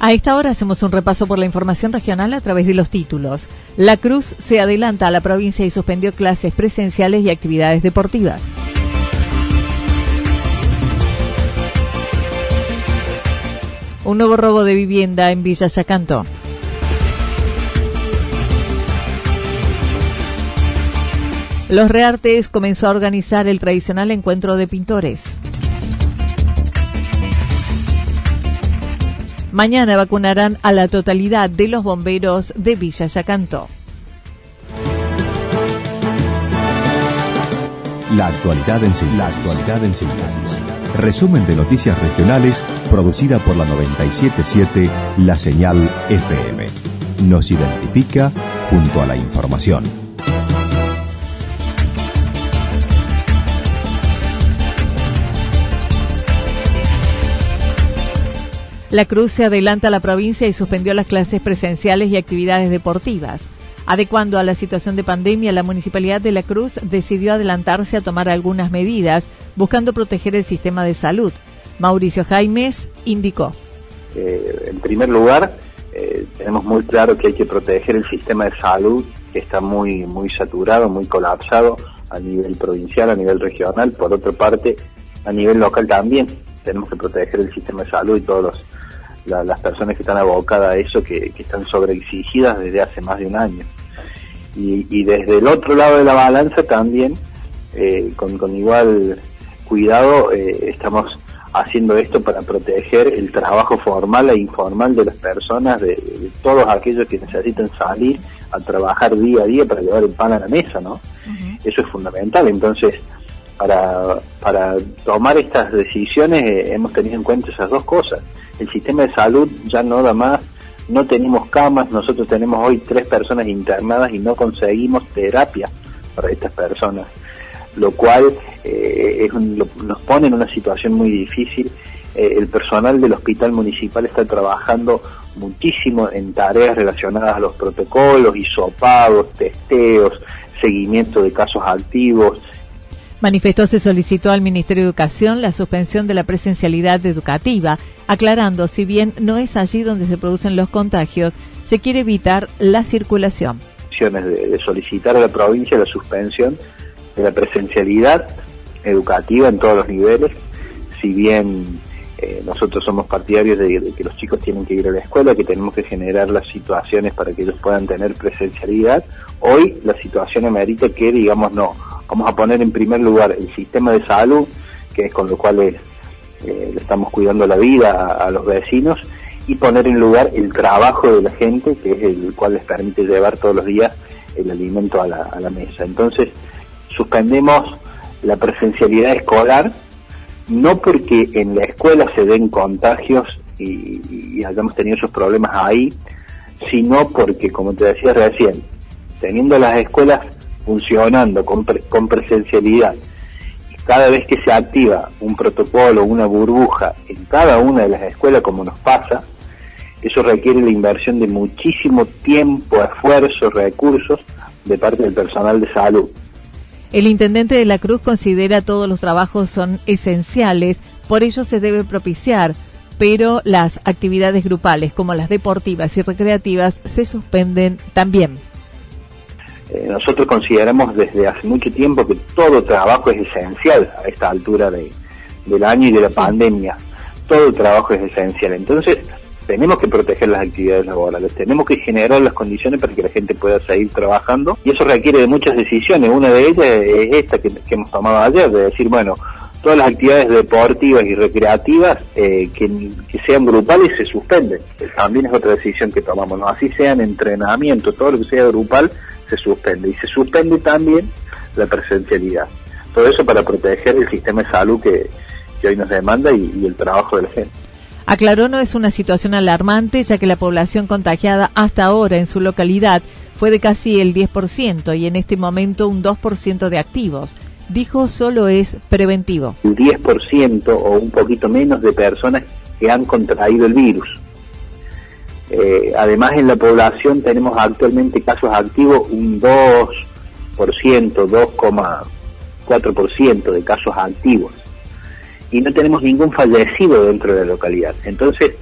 A esta hora hacemos un repaso por la información regional a través de los títulos. La Cruz se adelanta a la provincia y suspendió clases presenciales y actividades deportivas. Un nuevo robo de vivienda en Villa Yacanto. Los Reartes comenzó a organizar el tradicional encuentro de pintores. Mañana vacunarán a la totalidad de los bomberos de Villa Yacanto. La actualidad en síntesis. La actualidad en síntesis. Resumen de noticias regionales producida por la 977 La Señal FM. Nos identifica junto a la información. La Cruz se adelanta a la provincia y suspendió las clases presenciales y actividades deportivas. Adecuando a la situación de pandemia, la Municipalidad de La Cruz decidió adelantarse a tomar algunas medidas, buscando proteger el sistema de salud. Mauricio Jaimes indicó. Eh, en primer lugar, eh, tenemos muy claro que hay que proteger el sistema de salud, que está muy, muy saturado, muy colapsado a nivel provincial, a nivel regional. Por otra parte, a nivel local también tenemos que proteger el sistema de salud y todos los las personas que están abocadas a eso, que, están sobreexigidas desde hace más de un año. Y, desde el otro lado de la balanza también, eh, con, igual cuidado, eh, estamos haciendo esto para proteger el trabajo formal e informal de las personas, de, todos aquellos que necesitan salir a trabajar día a día para llevar el pan a la mesa, ¿no? Eso es fundamental. Entonces, para, para tomar estas decisiones eh, hemos tenido en cuenta esas dos cosas. El sistema de salud ya no da más, no tenemos camas, nosotros tenemos hoy tres personas internadas y no conseguimos terapia para estas personas, lo cual eh, nos pone en una situación muy difícil. Eh, el personal del hospital municipal está trabajando muchísimo en tareas relacionadas a los protocolos, hisopados, testeos, seguimiento de casos activos, Manifestó se solicitó al Ministerio de Educación la suspensión de la presencialidad educativa, aclarando si bien no es allí donde se producen los contagios, se quiere evitar la circulación. De, solicitar a la provincia la suspensión de la presencialidad educativa en todos los niveles, si bien eh, nosotros somos partidarios de, de, que los chicos tienen que ir a la escuela, que tenemos que generar las situaciones para que ellos puedan tener presencialidad, hoy la situación amerita que digamos no, vamos a poner en primer lugar el sistema de salud, que es con lo cual eh, le estamos cuidando la vida a, los vecinos, y poner en lugar el trabajo de la gente, que es el cual les permite llevar todos los días el alimento a la, mesa. Entonces, suspendemos la presencialidad escolar, no porque en la escuela se den contagios y, y hayamos tenido esos problemas ahí, sino porque, como te decía recién, teniendo las escuelas funcionando con, con presencialidad, cada vez que se activa un protocolo, una burbuja en cada una de las escuelas, como nos pasa, eso requiere la inversión de muchísimo tiempo, esfuerzo, recursos de parte del personal de salud. El intendente de la Cruz considera todos los trabajos son esenciales, por ello se debe propiciar, pero las actividades grupales como las deportivas y recreativas se suspenden también. Eh, nosotros consideramos desde hace mucho tiempo que todo trabajo es esencial a esta altura de, del año y de la pandemia. Todo trabajo es esencial. Entonces, tenemos que proteger las actividades laborales, tenemos que generar las condiciones para que la gente pueda seguir trabajando y eso requiere de muchas decisiones. Una de ellas es esta que, hemos tomado ayer, de decir, bueno, todas las actividades deportivas y recreativas eh, que, sean grupales se suspenden. También es otra decisión que tomamos, ¿no? así sean entrenamiento, todo lo que sea grupal se suspende y se suspende también la presencialidad. Todo eso para proteger el sistema de salud que, hoy nos demanda y el trabajo de la gente. Aclaró no es una situación alarmante ya que la población contagiada hasta ahora en su localidad fue de casi el 10% y en este momento un 2% de activos. Dijo solo es preventivo. Un 10% o un poquito menos de personas que han contraído el virus. Eh, además en la población tenemos actualmente casos activos un 2%, 2,4% de casos activos y no tenemos ningún fallecido dentro de la localidad. Entonces,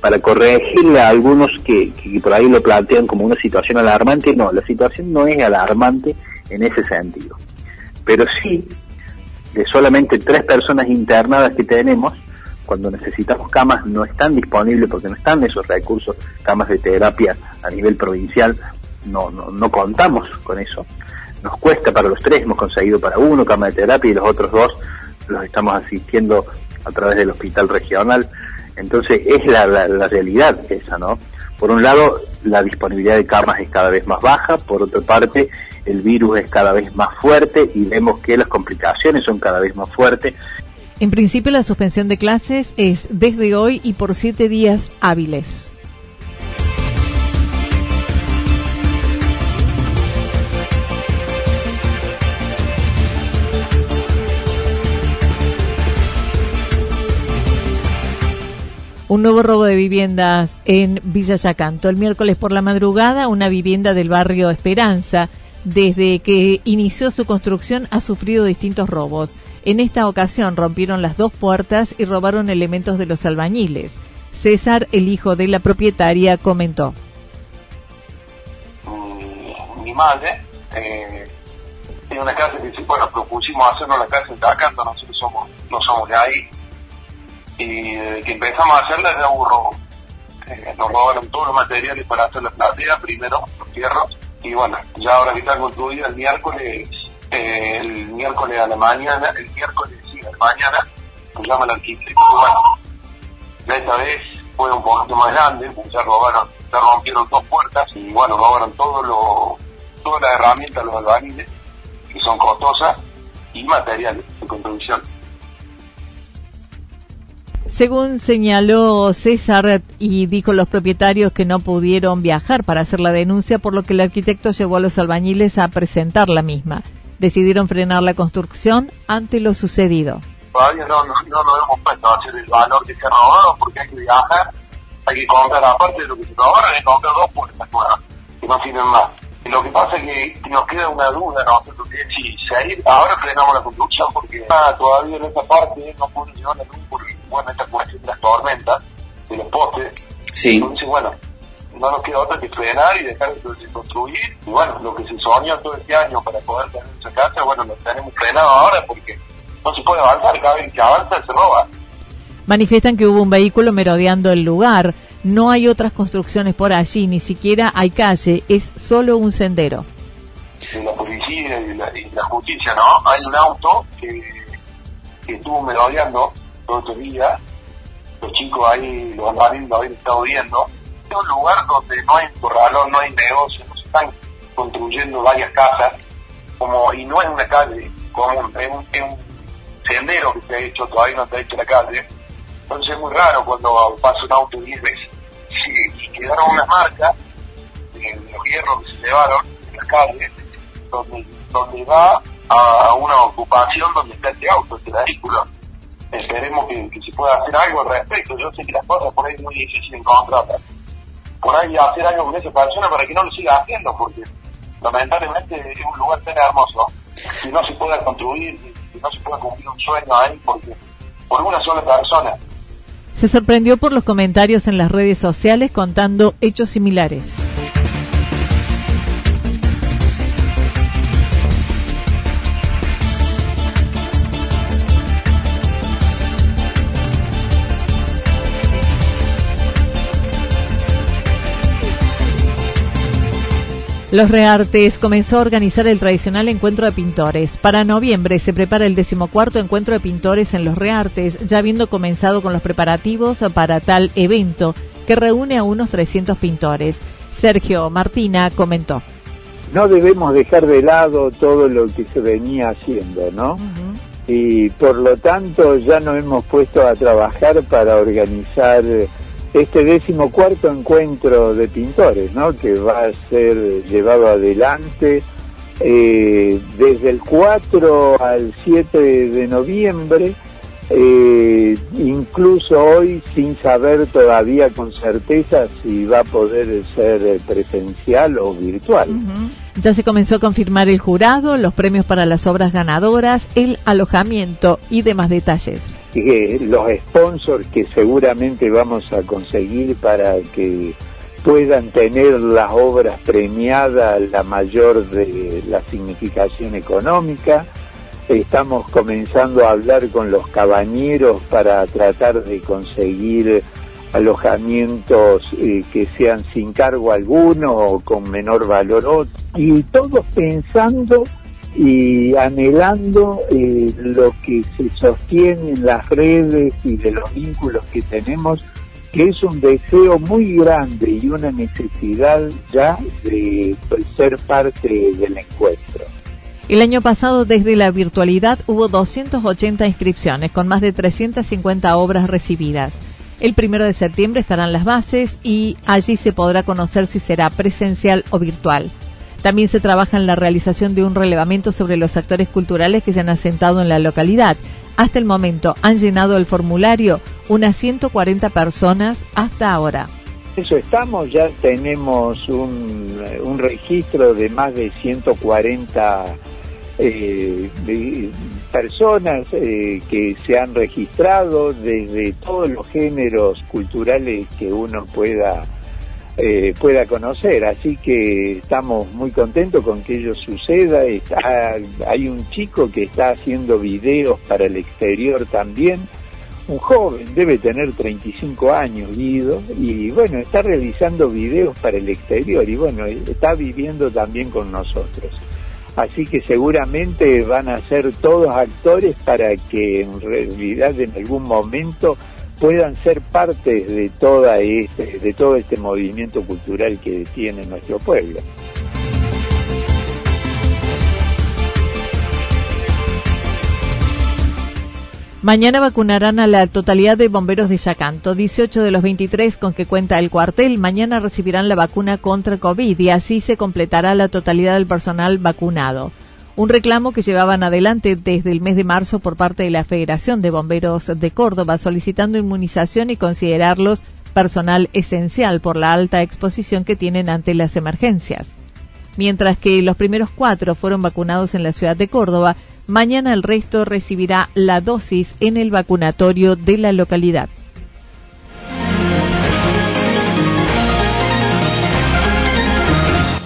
para corregirle a algunos que, por ahí lo plantean como una situación alarmante, no, la situación no es alarmante en ese sentido. Pero sí, de solamente tres personas internadas que tenemos, cuando necesitamos camas no están disponibles porque no están esos recursos, camas de terapia a nivel provincial, no, no, no contamos con eso. Nos cuesta para los tres, hemos conseguido para uno cama de terapia y los otros dos los estamos asistiendo a través del hospital regional. Entonces es la, la, realidad esa, ¿no? Por un lado, la disponibilidad de camas es cada vez más baja, por otra parte, el virus es cada vez más fuerte y vemos que las complicaciones son cada vez más fuertes. En principio, la suspensión de clases es desde hoy y por siete días hábiles. un nuevo robo de viviendas en Villa Yacanto. El miércoles por la madrugada, una vivienda del barrio Esperanza, desde que inició su construcción, ha sufrido distintos robos. En esta ocasión rompieron las dos puertas y robaron elementos de los albañiles. César, el hijo de la propietaria, comentó. Mi, madre eh, tiene una casa que bueno, propusimos hacernos la casa en Yacanto, nosotros somos, no somos de ahí y desde que empezamos a hacerla ya hubo eh, nos robaron todos los materiales para hacer la platea, primero los fierros, y bueno, ya ahora que está concluida el miércoles, eh, el miércoles a la mañana, el miércoles sí, a la mañana, nos llama el arquitecto, bueno, esta vez fue un poquito más grande, pues ya robaron, ya rompieron dos puertas, y bueno, robaron todo lo, todas las herramientas, los albañiles, que son costosas, y materiales de construcción. Según señaló César y dijo los propietarios que no pudieron viajar para hacer la denuncia, por lo que el arquitecto llevó a los albañiles a presentar la misma. Decidieron frenar la construcción ante lo sucedido. Todavía no, no, no nos hemos puesto a hacer el valor que se robaron porque hay que viajar, hay que comprar aparte de lo que se robaron, hay que comprar dos puertas nuevas que no sirven más. Y lo que pasa es que nos queda una duda, ¿no? Que si seguir, ahora frenamos la construcción porque ah, todavía en esta parte no puede llevar la luz porque bueno, esta cuestión de las tormentas, de los postes. Sí. Entonces, bueno, no nos queda otra que frenar y dejar de construir. Y bueno, lo que se soñó todo este año para poder tener esa casa, bueno, lo tenemos frenado ahora porque no se puede avanzar. Cada vez que avanza se roba. Manifiestan que hubo un vehículo merodeando el lugar. No hay otras construcciones por allí, ni siquiera hay calle, es solo un sendero. la policía y la, justicia, ¿no? Hay un auto que, que estuvo merodeando otro día, los chicos ahí, los albañiles lo habían estado viendo. Es un lugar donde no hay corralón, no hay negocio, no están construyendo varias casas, como y no es una calle común, es un, sendero que se ha hecho, todavía no se ha hecho la calle. Entonces es muy raro cuando pasa un auto 10 veces. y quedaron unas marcas en los hierros que se llevaron en la calle, donde, donde va a una ocupación donde está este auto, este vehículo esperemos que, se pueda hacer algo al respecto. Yo sé que las cosas por ahí es muy difícil encontrarlas. Por ahí hacer algo con esa persona para que no lo siga haciendo, porque lamentablemente es un lugar tan hermoso. Si no se puede construir, si no se puede cumplir un sueño ahí, porque por una sola persona. Se sorprendió por los comentarios en las redes sociales contando hechos similares. Los Reartes comenzó a organizar el tradicional encuentro de pintores. Para noviembre se prepara el decimocuarto encuentro de pintores en Los Reartes, ya habiendo comenzado con los preparativos para tal evento que reúne a unos 300 pintores. Sergio Martina comentó. No debemos dejar de lado todo lo que se venía haciendo, ¿no? Y por lo tanto ya nos hemos puesto a trabajar para organizar este decimocuarto encuentro de pintores, ¿no? que va a ser llevado adelante eh, desde el 4 al 7 de noviembre, eh, incluso hoy sin saber todavía con certeza si va a poder ser presencial o virtual. Ya se comenzó a confirmar el jurado, los premios para las obras ganadoras, el alojamiento y demás detalles los sponsors que seguramente vamos a conseguir para que puedan tener las obras premiadas la mayor de la significación económica. Estamos comenzando a hablar con los cabañeros para tratar de conseguir alojamientos eh, que sean sin cargo alguno o con menor valor. Y todos pensando y anhelando eh, lo que se sostiene en las redes y de los vínculos que tenemos, que es un deseo muy grande y una necesidad ya de ser parte del encuentro. El año pasado, desde la virtualidad, hubo 280 inscripciones con más de 350 obras recibidas. El primero de septiembre estarán las bases y allí se podrá conocer si será presencial o virtual. También se trabaja en la realización de un relevamiento sobre los actores culturales que se han asentado en la localidad. Hasta el momento han llenado el formulario unas 140 personas hasta ahora. Eso estamos, ya tenemos un, registro de más de 140 eh, personas eh, que se han registrado desde todos los géneros culturales que uno pueda eh, pueda conocer. Así que estamos muy contentos con que ello suceda. hay un chico que está haciendo videos para el exterior también, un joven, debe tener 35 años, Guido, y bueno, está realizando videos para el exterior y bueno, está viviendo también con nosotros. Así que seguramente van a ser todos actores para que en realidad en algún momento puedan ser parte de toda este, de todo este movimiento cultural que tiene nuestro pueblo. Mañana vacunarán a la totalidad de bomberos de Yacanto. 18 de los 23 con que cuenta el cuartel mañana recibirán la vacuna contra COVID y así se completará la totalidad del personal vacunado un reclamo que llevaban adelante desde el mes de marzo por parte de la Federación de Bomberos de Córdoba, solicitando inmunización y considerarlos personal esencial por la alta exposición que tienen ante las emergencias. Mientras que los primeros cuatro fueron vacunados en la ciudad de Córdoba, mañana el resto recibirá la dosis en el vacunatorio de la localidad.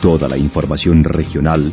Toda la información regional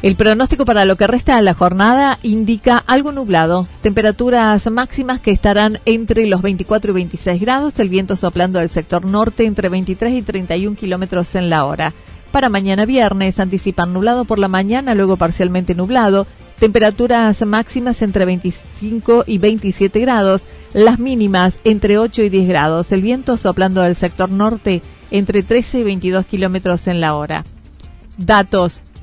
El pronóstico para lo que resta de la jornada indica algo nublado, temperaturas máximas que estarán entre los 24 y 26 grados, el viento soplando del sector norte entre 23 y 31 kilómetros en la hora. Para mañana viernes anticipan nublado por la mañana, luego parcialmente nublado, temperaturas máximas entre 25 y 27 grados, las mínimas entre 8 y 10 grados, el viento soplando del sector norte entre 13 y 22 kilómetros en la hora. Datos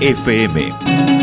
FM.